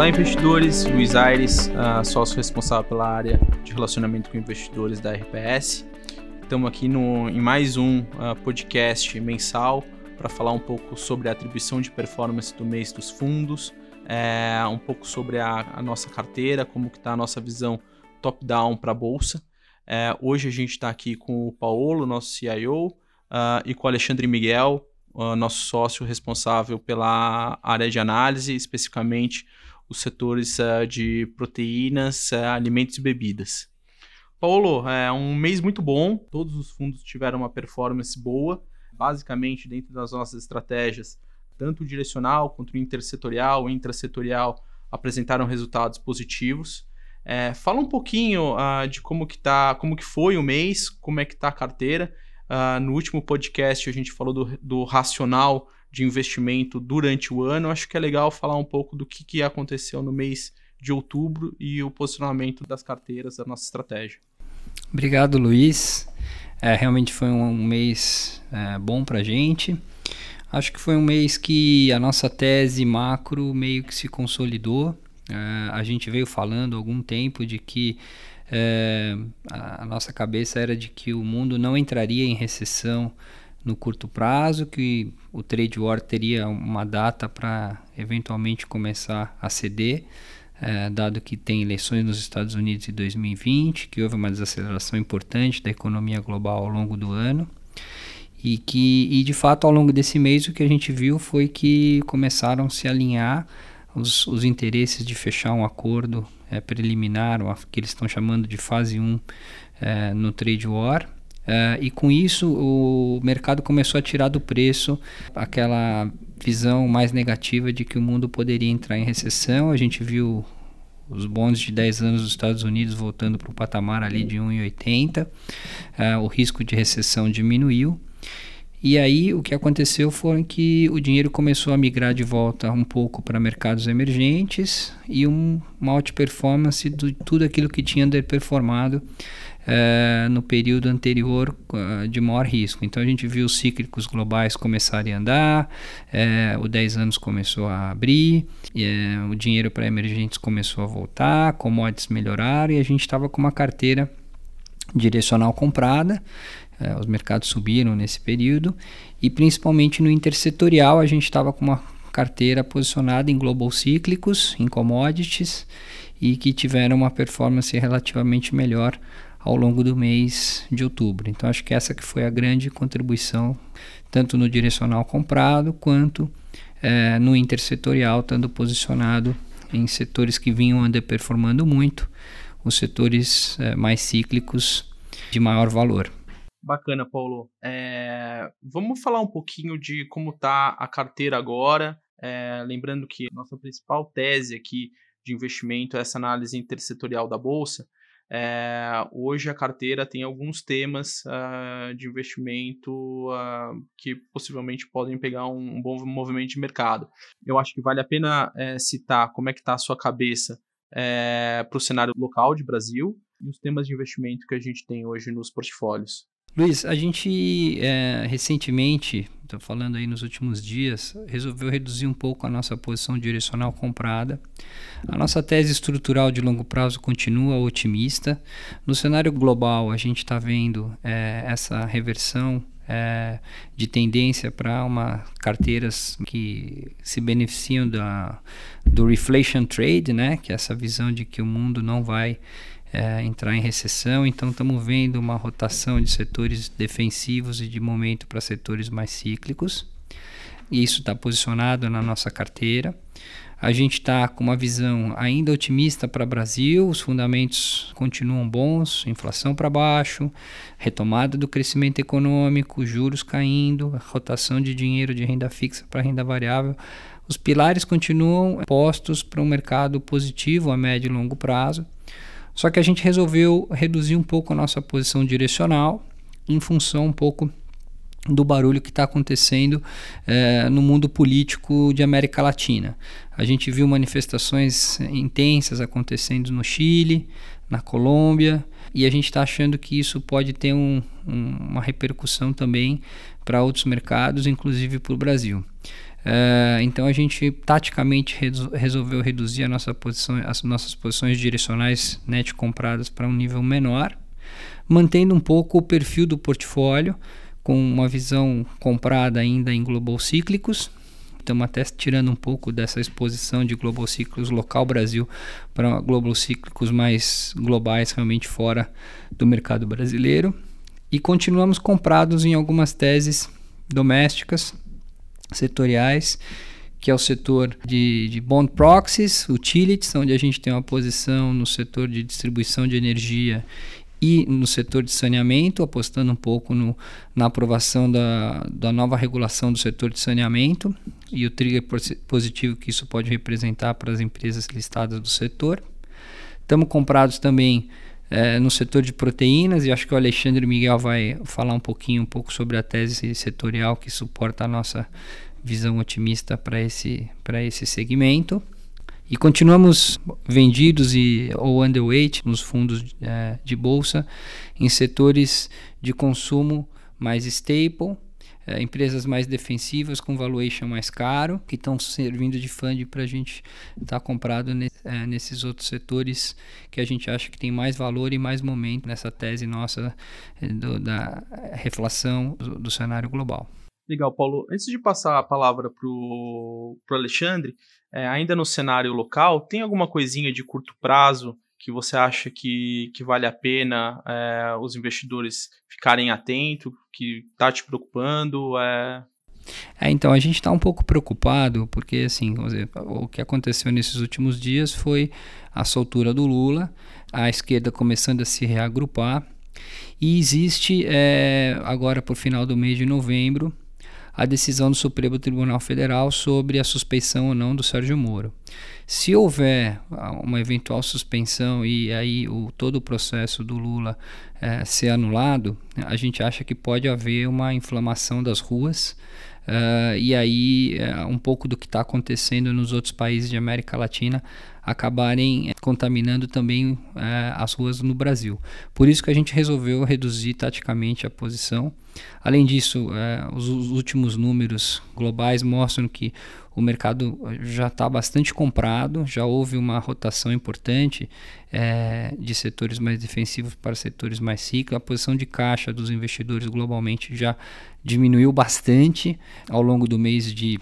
Olá, investidores. Luiz Aires, uh, sócio responsável pela área de relacionamento com investidores da RPS. Estamos aqui no, em mais um uh, podcast mensal para falar um pouco sobre a atribuição de performance do mês dos fundos, é, um pouco sobre a, a nossa carteira, como está a nossa visão top-down para a bolsa. É, hoje a gente está aqui com o Paulo, nosso CIO, uh, e com o Alexandre Miguel, uh, nosso sócio responsável pela área de análise, especificamente os setores uh, de proteínas, uh, alimentos e bebidas. Paulo, é um mês muito bom, todos os fundos tiveram uma performance boa, basicamente dentro das nossas estratégias, tanto o direcional quanto o intersetorial e intrasetorial apresentaram resultados positivos. É, fala um pouquinho uh, de como que, tá, como que foi o mês, como é que está a carteira. Uh, no último podcast a gente falou do, do racional de investimento durante o ano. Acho que é legal falar um pouco do que, que aconteceu no mês de outubro e o posicionamento das carteiras da nossa estratégia. Obrigado, Luiz. É, realmente foi um, mês é, bom para a gente. Acho que foi um mês que a nossa tese macro meio que se consolidou. É, a gente veio falando algum tempo de que é, a nossa cabeça era de que o mundo não entraria em recessão no curto prazo, que o trade war teria uma data para eventualmente começar a ceder, é, dado que tem eleições nos Estados Unidos em 2020, que houve uma desaceleração importante da economia global ao longo do ano. E que, e de fato, ao longo desse mês, o que a gente viu foi que começaram a se alinhar os, os interesses de fechar um acordo é, preliminar, o que eles estão chamando de fase 1 é, no trade war, Uh, e com isso o mercado começou a tirar do preço aquela visão mais negativa de que o mundo poderia entrar em recessão. A gente viu os bons de 10 anos dos Estados Unidos voltando para o patamar ali de 1,80. Uh, eh, o risco de recessão diminuiu. E aí o que aconteceu foi que o dinheiro começou a migrar de volta um pouco para mercados emergentes e um, uma alta performance de tudo aquilo que tinha underperformado uh, no período anterior uh, de maior risco. Então a gente viu os cíclicos globais começarem a andar, uh, o 10 anos começou a abrir, o dinheiro para emergentes começou a voltar, commodities melhoraram e a gente estava com uma carteira direcional comprada. os mercados subiram nesse período e principalmente no intersetorial a gente estava com uma carteira posicionada em global cíclicos, em commodities e que tiveram uma performance relativamente melhor ao longo do mês de outubro. Então acho que essa que foi a grande contribuição, tanto no direcional comprado quanto é, no intersetorial, estando posicionado em setores que vinham underperformando muito, os setores é, mais cíclicos de maior valor. Bacana, Paulo. É, vamos falar um pouquinho de como está a carteira agora. É, lembrando que nossa principal tese aqui de investimento é essa análise intersetorial da bolsa. É, hoje a carteira tem alguns temas uh, de investimento uh, que possivelmente podem pegar um, um, bom movimento de mercado. Eu acho que vale a pena é, citar como é que está a sua cabeça é, para o cenário local de Brasil e os temas de investimento que a gente tem hoje nos portfólios. Luiz, a gente é, recentemente, estou falando aí nos últimos dias, resolveu reduzir um pouco a nossa posição direcional comprada. A nossa tese estrutural de longo prazo continua otimista. No cenário global, a gente está vendo é, essa reversão é, de tendência para uma carteiras que se beneficiam da, do reflation trade, né, que é essa visão de que o mundo não vai é, entrar em recessão. Então, estamos vendo uma rotação de setores defensivos e de momento para setores mais cíclicos. E isso está posicionado na nossa carteira. A gente está com uma visão ainda otimista para o Brasil, os fundamentos continuam bons, inflação para baixo, retomada do crescimento econômico, juros caindo, rotação de dinheiro de renda fixa para renda variável. Os pilares continuam postos para um mercado positivo a médio e longo prazo. Só que a gente resolveu reduzir um pouco a nossa posição direcional em função um pouco do barulho que está acontecendo é, no mundo político de América Latina. A gente viu manifestações intensas acontecendo no Chile, na Colômbia, e a gente está achando que isso pode ter um, um, uma repercussão também para outros mercados, inclusive para o Brasil. Uh, então a gente taticamente resolveu reduzir a nossa posição, as nossas posições direcionais net compradas para um nível menor, mantendo um pouco o perfil do portfólio, com uma visão comprada ainda em global cíclicos. Estamos até tirando um pouco dessa exposição de global cíclicos local Brasil para global cíclicos mais globais, realmente fora do mercado brasileiro. E continuamos comprados em algumas teses domésticas, setoriais, que é o setor de, de bond proxies, utilities, onde a gente tem uma posição no setor de distribuição de energia e no setor de saneamento, apostando um pouco no, na aprovação da, da nova regulação do setor de saneamento e o trigger positivo que isso pode representar para as empresas listadas do setor. Estamos comprados também é, no setor de proteínas e acho que o Alexandre Miguel vai falar um pouquinho um pouco sobre a tese setorial que suporta a nossa visão otimista para esse, esse segmento. E continuamos vendidos e, ou underweight nos fundos é, de bolsa em setores de consumo mais staple, é, empresas mais defensivas com valuation mais caro, que estão servindo de funding para a gente estar tá comprado ne, é, nesses outros setores que a gente acha que tem mais valor e mais momento nessa tese nossa é, do, da reflação do, do cenário global. Legal, Paulo. Antes de passar a palavra para o Alexandre, é, ainda no cenário local, tem alguma coisinha de curto prazo que você acha que, que vale a pena é, os investidores ficarem atentos, que está te preocupando? É... É, então, a gente está um pouco preocupado, porque assim, dizer, o que aconteceu nesses últimos dias foi a soltura do Lula, a esquerda começando a se reagrupar, e existe é, agora, por final do mês de novembro, a decisão do Supremo Tribunal Federal sobre a suspeição ou não do Sérgio Moro. Se houver uma eventual suspensão e aí o, todo o processo do Lula é, ser anulado, a gente acha que pode haver uma inflamação das ruas. Uh, e aí, uh, um pouco do que está acontecendo nos outros países de América Latina acabarem contaminando também uh, as ruas no Brasil. Por isso que a gente resolveu reduzir taticamente a posição. Além disso, os, os últimos números globais mostram que o mercado já está bastante comprado, já houve uma rotação importante é, de setores mais defensivos para setores mais ciclos. A posição de caixa dos investidores globalmente já diminuiu bastante ao longo do mês de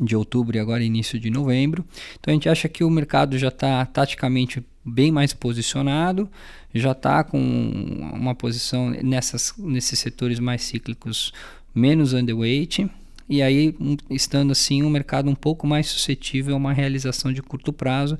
de outubro e agora início de novembro. Então a gente acha que o mercado já está taticamente bem mais posicionado, já está com uma posição nessas, nesses setores mais cíclicos menos underweight e aí, estando assim, um mercado um pouco mais suscetível a uma realização de curto prazo,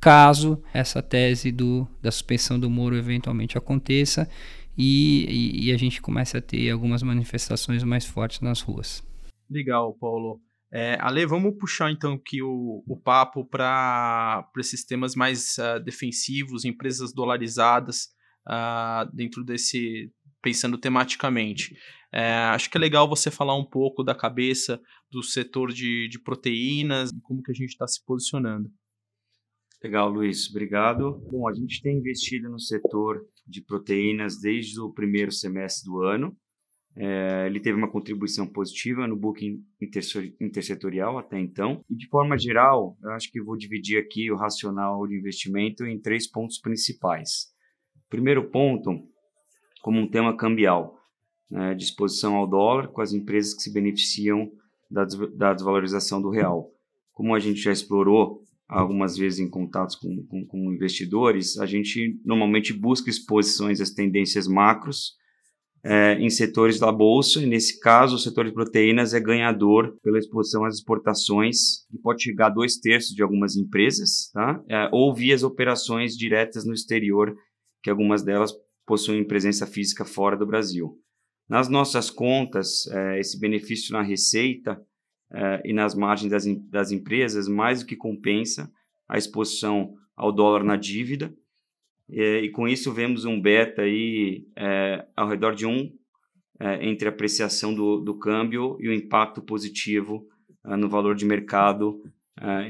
caso essa tese do, da suspensão do Moro eventualmente aconteça e, e, e a gente comece a ter algumas manifestações mais fortes nas ruas. Legal, Paulo. É, Ale, vamos puxar então aqui o, o papo para esses temas mais uh, defensivos, empresas dolarizadas, uh, dentro desse, pensando tematicamente. É, acho que é legal você falar um pouco da cabeça do setor de, de proteínas e como que a gente está se posicionando. Legal, Luiz, obrigado. Bom, a gente tem investido no setor de proteínas desde o primeiro semestre do ano. É, ele teve uma contribuição positiva no booking intersetorial até então. E de forma geral, eu acho que vou dividir aqui o racional de investimento em três pontos principais. Primeiro ponto, como um tema cambial né, de exposição ao dólar com as empresas que se beneficiam da, da desvalorização do real. Como a gente já explorou algumas vezes em contatos com, com, com, investidores, a gente normalmente busca exposições às tendências macros é, em setores da bolsa, e nesse caso o setor de proteínas é ganhador pela exposição às exportações, que pode chegar a dois terços de algumas empresas, tá? É, ou via as operações diretas no exterior, que algumas delas possuem presença física fora do Brasil. Nas nossas contas, é, esse benefício na receita é, e nas margens das, das empresas mais do que compensa a exposição ao dólar na dívida. É, e com isso vemos um beta aí é, ao redor de um é, entre a apreciação do, do câmbio e o impacto positivo é, no valor de mercado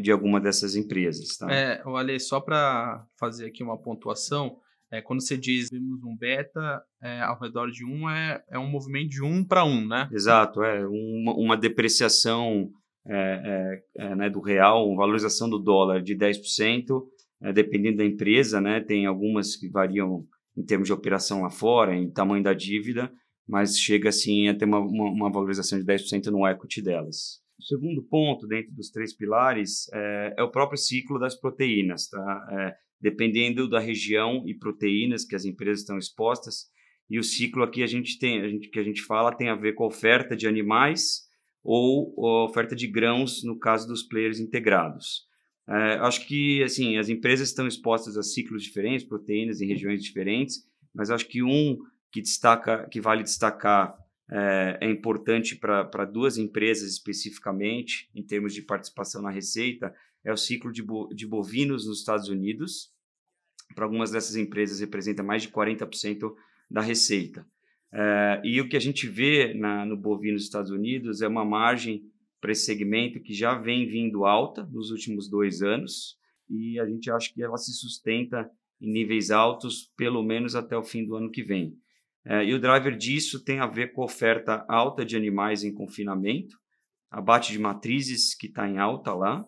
de alguma dessas empresas. Tá? É, Ale, só para fazer aqui uma pontuação, é, quando você diz vimos um beta é, ao redor de um, é, é um movimento de um para um, né? Exato, é uma, uma depreciação né, do real, uma valorização do dólar de 10%, é, dependendo da empresa, né, tem algumas que variam em termos de operação lá fora, em tamanho da dívida, mas chega assim a ter uma, uma, uma valorização de 10% no equity delas. O segundo ponto, dentro dos três pilares, é, é o próprio ciclo das proteínas. Tá? É, dependendo da região e proteínas que as empresas estão expostas, e o ciclo aqui a gente tem, a gente, que a gente fala tem a ver com a oferta de animais ou a oferta de grãos no caso dos players integrados. É, acho que assim as empresas estão expostas a ciclos diferentes, proteínas em regiões diferentes, mas acho que um que destaca, que vale destacar é, é importante para duas empresas especificamente em termos de participação na receita é o ciclo de, bo, de bovinos nos Estados Unidos. Para algumas dessas empresas representa mais de 40% da receita. É, e o que a gente vê na, no bovino nos Estados Unidos é uma margem para esse segmento que já vem vindo alta nos últimos dois anos e a gente acha que ela se sustenta em níveis altos pelo menos até o fim do ano que vem. É, e o driver disso tem a ver com a oferta alta de animais em confinamento, abate de matrizes que está em alta lá,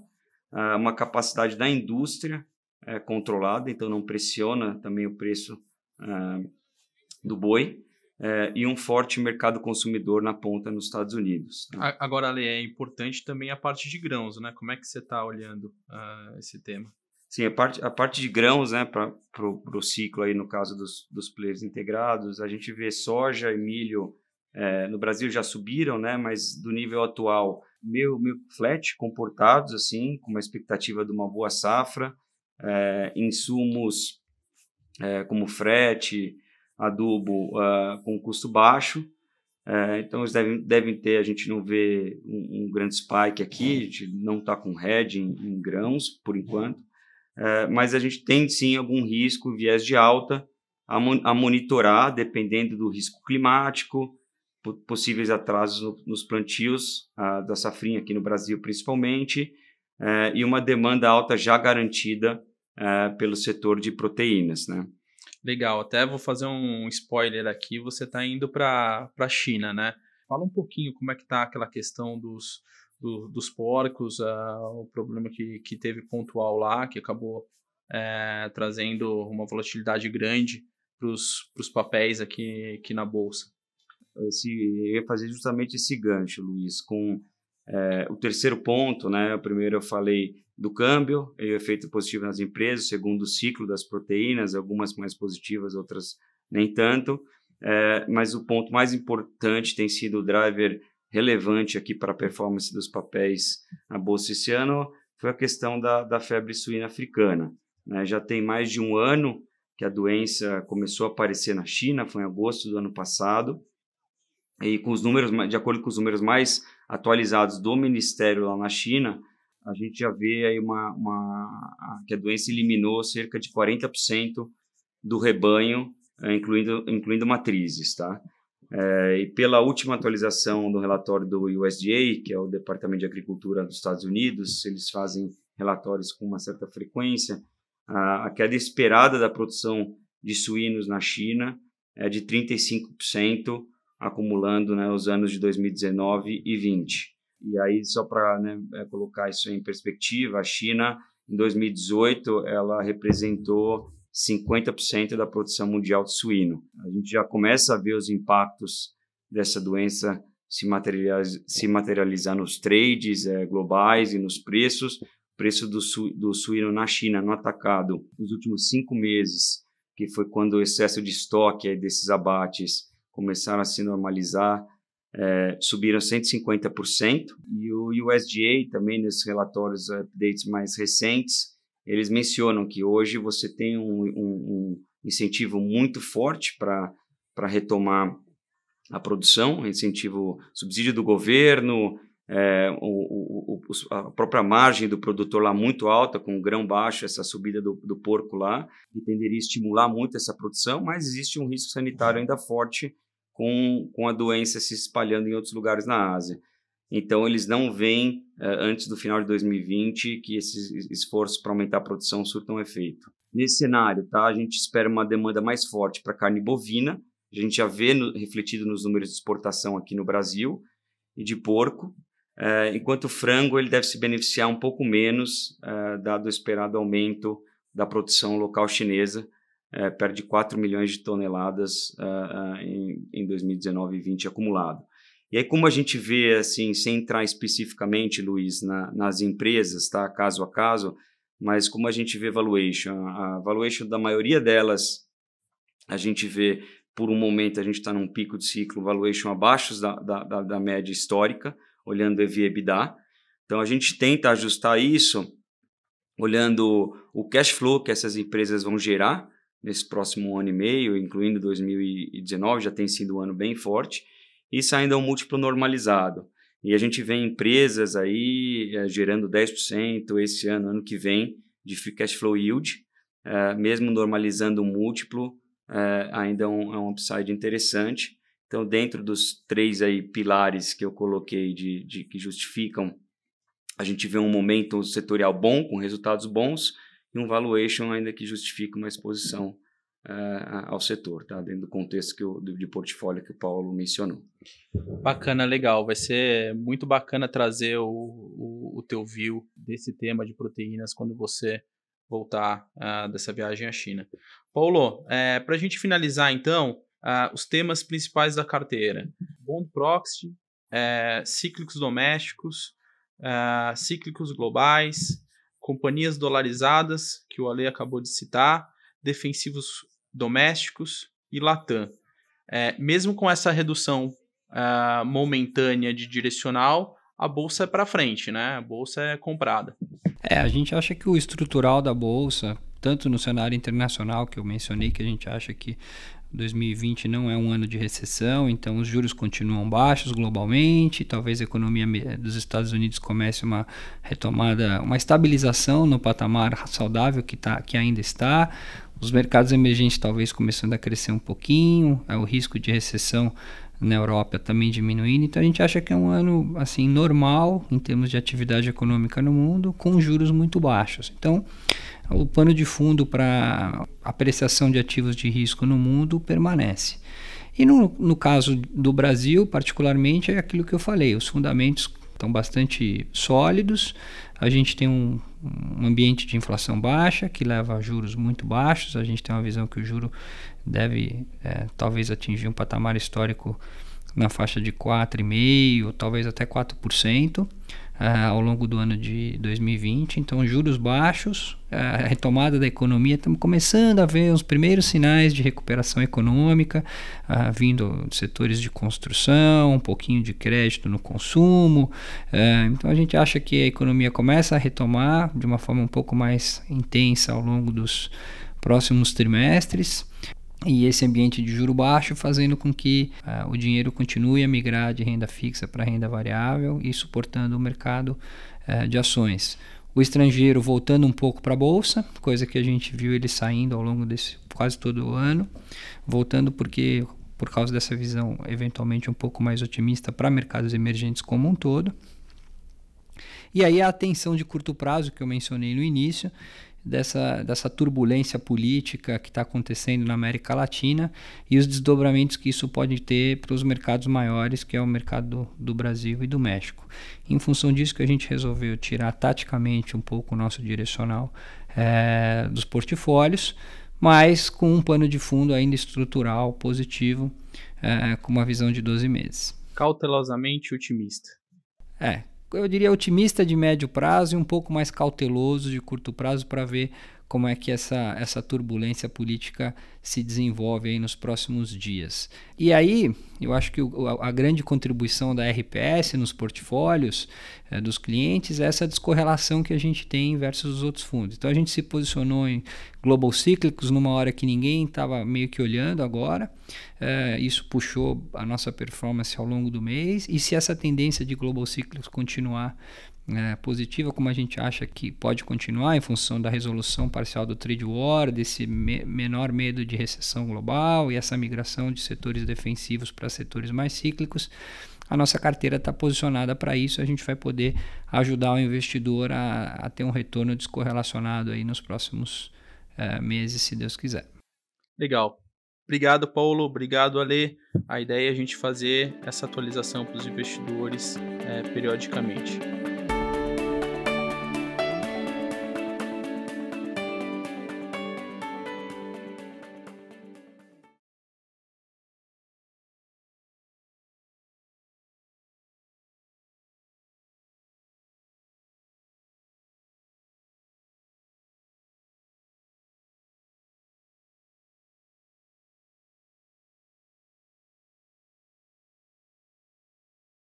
é, uma capacidade da indústria é, controlada, então não pressiona também o preço é, do boi é, e um forte mercado consumidor na ponta nos Estados Unidos. Tá? Agora, Ale, é importante também a parte de grãos, né? Como é que você está olhando uh, esse tema? Sim, a parte, a parte de grãos, né, para o ciclo aí, no caso dos, dos players integrados, a gente vê soja e milho é, no Brasil já subiram, né, mas do nível atual, meio, meio flat, comportados, assim, com uma expectativa de uma boa safra, é, insumos é, como frete, adubo uh, com custo baixo. Uh, então, eles devem, devem ter, a gente não vê um, um grande spike aqui, a gente não está com hedge em, em, grãos, por enquanto, uh, mas a gente tem sim algum risco, viés de alta, a, a monitorar, dependendo do risco climático, possíveis atrasos no, nos plantios uh, da safrinha aqui no Brasil, principalmente, uh, e uma demanda alta já garantida pelo setor de proteínas, né? Legal, até vou fazer um spoiler aqui, você está indo para a China, né? Fala um pouquinho como é que está aquela questão dos, do, dos porcos, uh, o problema que, que teve pontual lá, que acabou é, trazendo uma volatilidade grande para os papéis aqui, aqui na Bolsa. Esse, eu ia fazer justamente esse gancho, Luiz, com é, o terceiro ponto, né? O primeiro eu falei do câmbio, e o efeito positivo nas empresas, segundo o ciclo das proteínas, algumas mais positivas, outras nem tanto. É, mas o ponto mais importante tem sido o driver relevante aqui para a performance dos papéis na bolsa esse ano foi a questão da, da febre suína africana. Né? Já tem mais de um ano que a doença começou a aparecer na China, foi em agosto do ano passado, e com os números, de acordo com os números mais atualizados do Ministério lá na China, a gente já vê aí uma, uma que a doença eliminou cerca de 40% do rebanho, eh, incluindo, incluindo matrizes, tá? É, e pela última atualização do relatório do USDA, que é o Departamento de Agricultura dos Estados Unidos, eles fazem relatórios com uma certa frequência, a, a queda esperada da produção de suínos na China é de 35%, acumulando né, os anos de 2019 e 2020. E aí, só para né, é, colocar isso em perspectiva, a China, em 2018, ela representou 50% da produção mundial de suíno. A gente já começa a ver os impactos dessa doença se se materializar nos trades é, globais e nos preços. O preço do, su, do suíno na China, no atacado, nos últimos cinco meses, que foi quando o excesso de estoque desses abates começaram a se normalizar, é, subiram 150%, e o USDA também, nesses relatórios updates mais recentes, eles mencionam que hoje você tem um, um, um incentivo muito forte para retomar a produção, incentivo, subsídio do governo, é, o, o, a própria margem do produtor lá muito alta, com grão baixo, essa subida do, do porco lá, que tenderia a estimular muito essa produção, mas existe um risco sanitário ainda forte com, com a doença se espalhando em outros lugares na Ásia. Então, eles não veem, uh, antes do final de 2020, que esses esforços para aumentar a produção surtam efeito. Nesse cenário, tá, a gente espera uma demanda mais forte para carne bovina, a gente já vê no, refletido nos números de exportação aqui no Brasil, e de porco, é, enquanto o frango ele deve se beneficiar um pouco menos, é, dado o esperado aumento da produção local chinesa, é, perto de 4 milhões de toneladas em, em 2019 e 20 acumulado. E aí, como a gente vê, assim, sem entrar especificamente, Luiz, na, nas empresas, tá, caso a caso, mas como a gente vê valuation, a valuation da maioria delas, a gente vê, por um momento, a gente está num pico de ciclo, valuation abaixo da, da, da, da média histórica, olhando EV EBITDA. Então, a gente tenta ajustar isso olhando o cash flow que essas empresas vão gerar nesse próximo ano e meio, incluindo 2019, já tem sido um ano bem forte, isso ainda é um múltiplo normalizado. E a gente vê empresas aí é, gerando 10% esse ano, ano que vem, de free cash flow yield, é, mesmo normalizando o múltiplo, é, ainda é um, é um upside interessante. Então, dentro dos três aí pilares que eu coloquei de, de que justificam, a gente vê um momento setorial bom, com resultados bons, e um valuation ainda que justifica uma exposição uh, ao setor, tá? dentro do contexto que eu, de portfólio que o Paulo mencionou. Bacana, legal. Vai ser muito bacana trazer o, o, o teu view desse tema de proteínas quando você voltar uh, dessa viagem à China. Paulo, é, para a gente finalizar então, uh, os temas principais da carteira. Bond proxy, é, cíclicos domésticos, uh, cíclicos globais, companhias dolarizadas, que o Ale acabou de citar, defensivos domésticos e Latam. É, mesmo com essa redução uh, momentânea de direcional, a bolsa é para frente, né? A bolsa é comprada. É, a gente acha que o estrutural da bolsa, tanto no cenário internacional que eu mencionei, que a gente acha que 2020 não é um ano de recessão, então os juros continuam baixos globalmente, talvez a economia dos Estados Unidos comece uma retomada, uma estabilização no patamar saudável que, tá, que ainda está. Os mercados emergentes talvez começando a crescer um pouquinho, é o risco de recessão na Europa também diminuindo. Então a gente acha que é um ano assim normal em termos de atividade econômica no mundo, com juros muito baixos. Então o pano de fundo para apreciação de ativos de risco no mundo permanece. E no, no caso do Brasil, particularmente, é aquilo que eu falei: os fundamentos estão bastante sólidos, a gente tem um, um, ambiente de inflação baixa que leva a juros muito baixos. A gente tem uma visão que o juro deve é, talvez atingir um patamar histórico na faixa de 4,5%, talvez até 4% uh, ao longo do ano de 2020. Então, juros baixos, a retomada da economia, estamos começando a ver os primeiros sinais de recuperação econômica, uh, vindo de setores de construção, um pouquinho de crédito no consumo. Então, a gente acha que a economia começa a retomar de uma forma um pouco mais intensa ao longo dos próximos trimestres e esse ambiente de juro baixo fazendo com que uh, o dinheiro continue a migrar de renda fixa para renda variável e suportando o mercado uh, de ações. O estrangeiro voltando um pouco para a bolsa, coisa que a gente viu ele saindo ao longo desse quase todo o ano, voltando porque por causa dessa visão eventualmente um pouco mais otimista para mercados emergentes como um todo. E aí a atenção de curto prazo que eu mencionei no início, dessa, dessa turbulência política que está acontecendo na América Latina e os desdobramentos que isso pode ter para os mercados maiores, que é o mercado do, do, Brasil e do México. Em função disso que a gente resolveu tirar taticamente um pouco o nosso direcional é, dos portfólios, mas com um pano de fundo ainda estrutural positivo, é, com uma visão de 12 meses. Cautelosamente otimista. É, eu diria, otimista de médio prazo e um pouco mais cauteloso de curto prazo para ver como é que essa, essa turbulência política se desenvolve aí nos próximos dias. E aí, eu acho que o, a, a, grande contribuição da RPS nos portfólios é, dos clientes é essa descorrelação que a gente tem versus os outros fundos. Então, a gente se posicionou em Global Cíclicos numa hora que ninguém estava meio que olhando agora. É, isso puxou a nossa performance ao longo do mês. E se essa tendência de Global Cíclicos continuar é, positiva, como a gente acha que pode continuar em função da resolução parcial do trade war, desse me menor medo de recessão global e essa migração de setores defensivos para setores mais cíclicos. A nossa carteira está posicionada para isso, a gente vai poder ajudar o investidor a, a, ter um retorno descorrelacionado aí nos próximos é, meses, se Deus quiser. Legal. Obrigado, Paulo. Obrigado, Ale. A ideia é a gente fazer essa atualização para os investidores é, periodicamente.